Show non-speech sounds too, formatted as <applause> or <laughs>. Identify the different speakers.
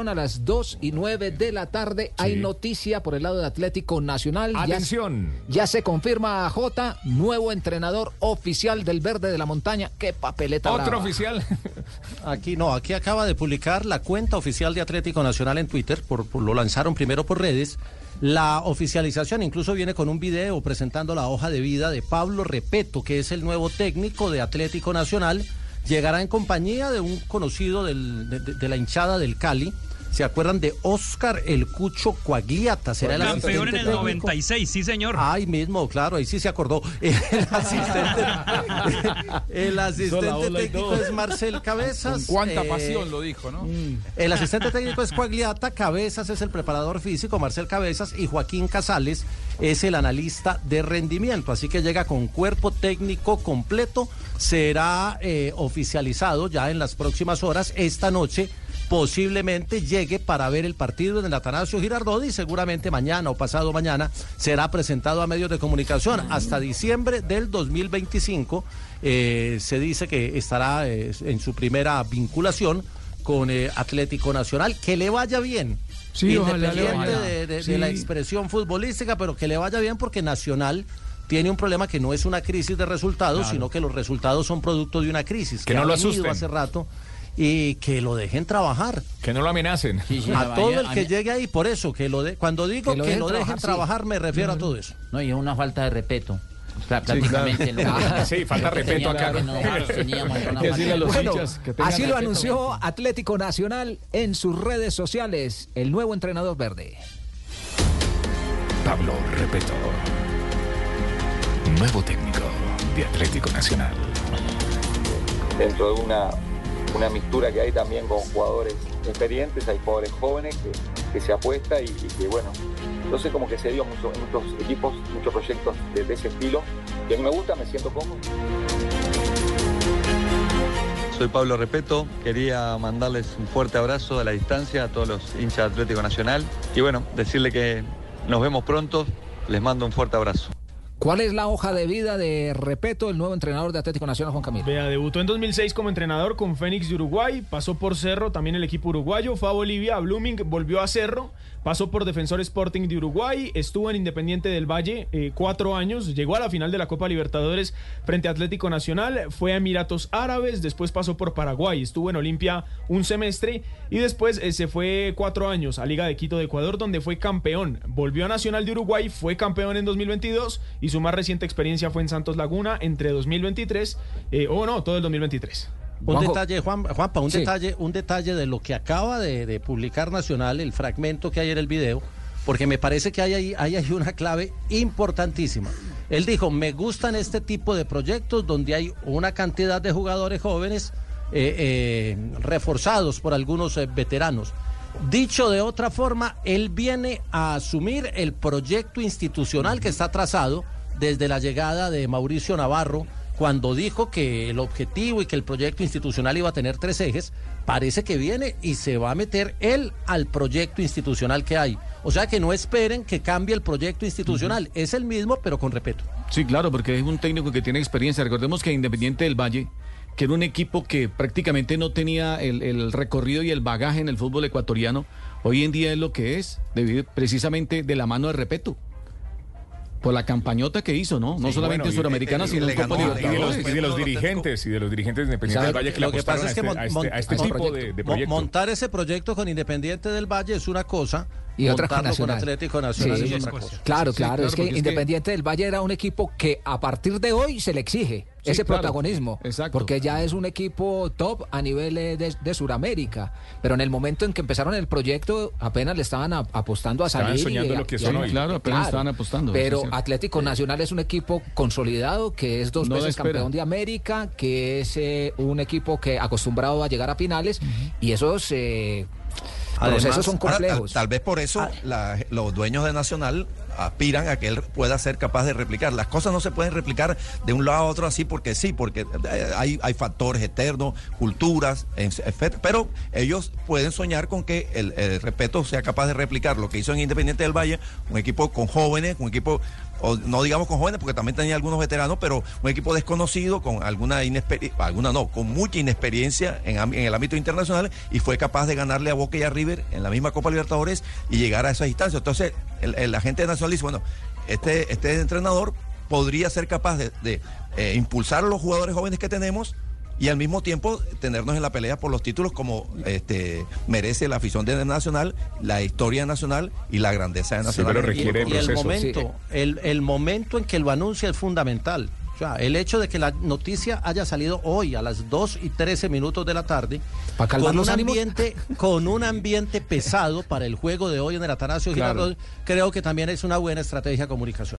Speaker 1: a las 2 y 9 de la tarde. Hay noticia por el lado de Atlético Nacional. Ya-
Speaker 2: Atención.
Speaker 1: Ya, se confirma a Jota, nuevo entrenador oficial del Verde de la Montaña. Qué papeleta.
Speaker 2: Otro
Speaker 1: brava.
Speaker 2: oficial. <laughs>
Speaker 3: Aquí no, aquí acaba de publicar la cuenta oficial de Atlético Nacional en Twitter, por, por- lo lanzaron primero por redes. La oficialización incluso viene con un video presentando la hoja de vida de Pablo Repeto, que es el nuevo técnico de Atlético Nacional. Llegará en compañía de un conocido del- de, la hinchada del Cali. ¿Se acuerdan de Oscar El Cucho Coagliata? Será el
Speaker 4: Campeón en el
Speaker 3: técnico.
Speaker 4: 96, sí señor.
Speaker 3: Ahí mismo, claro, ahí sí se acordó. <laughs> El asistente, <laughs> el técnico es Marcel Cabezas.
Speaker 5: Con cuánta
Speaker 3: eh,
Speaker 5: pasión lo dijo, ¿no?
Speaker 3: El asistente técnico es Coagliata, Cabezas es el preparador físico, Marcel Cabezas, y Joaquín Casales es el analista de rendimiento. Así que llega con cuerpo técnico completo. Será eh, oficializado ya en las próximas horas. Esta noche posiblemente llegue para ver el partido en el Atanasio Girardot y seguramente mañana o pasado mañana será presentado a medios de comunicación. Hasta diciembre del 2025 eh, se dice que estará eh, en su primera vinculación con eh, Atlético Nacional. Que le vaya bien.
Speaker 6: Sí,
Speaker 3: Independiente de, de- de
Speaker 6: Sí.
Speaker 3: la expresión futbolística, pero que le vaya bien porque Nacional tiene un problema que no es una crisis de resultados, sino que los resultados son producto de una crisis.
Speaker 2: Que no
Speaker 3: ha
Speaker 2: lo asusten.
Speaker 3: hace rato y que lo dejen trabajar.
Speaker 2: Que no lo amenacen.
Speaker 3: a todo el que llegue ahí, por eso, que lo de, cuando digo que lo, dejen trabajar, me refiero a todo eso.
Speaker 7: No, y es una falta de respeto. <laughs>
Speaker 2: Sí, falta respeto acá.
Speaker 1: Bueno, así lo anunció Atlético Nacional en sus redes sociales, el nuevo entrenador verde.
Speaker 2: Pablo Repeto. Nuevo técnico de Atlético Nacional.
Speaker 8: dentro de una, una mixtura que hay también con jugadores experientes, hay jugadores jóvenes que, que se apuesta y, y que bueno, entonces como que se dio muchos equipos, muchos proyectos de, de ese estilo, que a mí me gusta, me siento cómodo.
Speaker 9: Soy Pablo Repeto, quería mandarles un fuerte abrazo a la distancia a todos los hinchas de Atlético Nacional y bueno, decirle que nos vemos pronto, les mando un fuerte abrazo.
Speaker 1: ¿Cuál es la hoja de vida de Repeto, el nuevo entrenador de Atlético Nacional, Juan Camilo?
Speaker 6: Vea, debutó en 2006 como entrenador con Fénix de Uruguay, pasó por Cerro, también el equipo uruguayo, fue a Bolivia, a Blooming, volvió a Cerro, pasó por Defensor Sporting de Uruguay, estuvo en Independiente del Valle eh, cuatro años, llegó a la final de la Copa Libertadores frente a Atlético Nacional, fue a Emiratos Árabes, después pasó por Paraguay, estuvo en Olimpia un semestre y después eh, se fue cuatro años a Liga de Quito de Ecuador donde fue campeón, volvió a Nacional de Uruguay, fue campeón en 2022 y su más reciente experiencia fue en Santos Laguna entre 2023, eh, o no, todo el 2023.
Speaker 3: Un
Speaker 1: Juanjo.
Speaker 3: detalle, Juan, Juanpa, un
Speaker 1: Sí.
Speaker 3: detalle, un detalle de lo que acaba de, de publicar Nacional, el fragmento que hay en el video, porque me parece que hay ahí, hay ahí una clave importantísima. Él dijo, me gustan este tipo de proyectos donde hay una cantidad de jugadores jóvenes eh, eh, reforzados por algunos eh, veteranos. Dicho de otra forma, él viene a asumir el proyecto institucional que está trazado desde la llegada de Mauricio Navarro, cuando dijo que el objetivo y que el proyecto institucional iba a tener tres ejes, parece que viene y se va a meter él al proyecto institucional que hay. O sea que no esperen que cambie el proyecto institucional, es el mismo pero con respeto.
Speaker 5: Sí, claro, porque es un técnico que tiene experiencia. Recordemos que Independiente del Valle, que era un equipo que prácticamente no tenía el, el recorrido y el bagaje en el fútbol ecuatoriano, hoy en día es lo que es, debido precisamente de la mano de Repeto. Por la campañota que hizo, ¿no? No
Speaker 2: Sí,
Speaker 5: solamente
Speaker 2: bueno,
Speaker 5: Suramericana, sino
Speaker 2: y
Speaker 5: en Copa
Speaker 2: ganó, y de los,
Speaker 5: Libertadores.
Speaker 2: y de los dirigentes y de los dirigentes independientes del Valle que le
Speaker 3: lo que pasa es que
Speaker 2: a este,
Speaker 3: mon-
Speaker 2: a este- a este
Speaker 3: mon-
Speaker 2: tipo de, de proyecto.
Speaker 3: Montar ese proyecto con Independiente del Valle es una cosa,
Speaker 1: Y otra con
Speaker 3: montarlo con
Speaker 1: Nacional.
Speaker 3: Atlético Nacional
Speaker 1: Sí,
Speaker 3: es
Speaker 1: sí,
Speaker 3: otra
Speaker 1: sí.
Speaker 3: cosa.
Speaker 1: Claro,
Speaker 5: Sí,
Speaker 1: claro,
Speaker 5: claro,
Speaker 1: es que
Speaker 5: porque es que-
Speaker 1: Independiente del Valle era un equipo que a partir de hoy se le exige
Speaker 5: Sí,
Speaker 1: ese
Speaker 5: claro.
Speaker 1: protagonismo,
Speaker 5: Exacto.
Speaker 1: porque ya es un equipo top a nivel eh, de, de Sudamérica, pero en el momento en que empezaron el proyecto apenas le estaban a- apostando a
Speaker 2: Estaban
Speaker 1: salir.
Speaker 2: soñando
Speaker 1: y
Speaker 2: lo que
Speaker 1: y
Speaker 2: son hoy.
Speaker 5: Claro, apenas estaban apostando,
Speaker 1: Pero. Atlético Nacional es un equipo consolidado, que es dos
Speaker 5: No
Speaker 1: veces campeón de América, que es eh, un equipo que acostumbrado a llegar a finales, y esos eh,
Speaker 3: Además,
Speaker 1: procesos son
Speaker 10: Ahora, tal,
Speaker 1: complejos.
Speaker 10: tal vez por eso la- los dueños de Nacional aspiran a que él pueda ser capaz de replicar. Las cosas no se pueden replicar de un lado a otro así porque sí, porque eh, hay, hay factores eternos, culturas, pero ellos pueden soñar con que el, el respeto sea capaz de replicar lo que hizo en Independiente del Valle, un equipo con jóvenes, un equipo o no digamos con jóvenes, porque también tenía algunos veteranos, pero un equipo desconocido con alguna inexperiencia, alguna no, con mucha inexperiencia en, el ámbito internacional y fue capaz de ganarle a Boca y a River en la misma Copa Libertadores y llegar a esa instancia. Entonces, el, el agente Nacional dice, bueno, este, este entrenador podría ser capaz de, de, eh, impulsar a los jugadores jóvenes que tenemos y al mismo tiempo tenernos en la pelea por los títulos como este merece la afición de Nacional, la historia nacional y la grandeza de
Speaker 2: Sí,
Speaker 10: Nacional. el
Speaker 3: y el momento, el, el momento en que lo anuncia es fundamental. O sea, el hecho de que la noticia haya salido hoy a las 2 y 13 minutos de la tarde,
Speaker 1: ¿Pa calmar
Speaker 3: con un, ambiente, con un ambiente pesado para el juego de hoy en el Atanasio
Speaker 2: Claro.
Speaker 3: Girardot, creo que también es una buena estrategia de comunicación.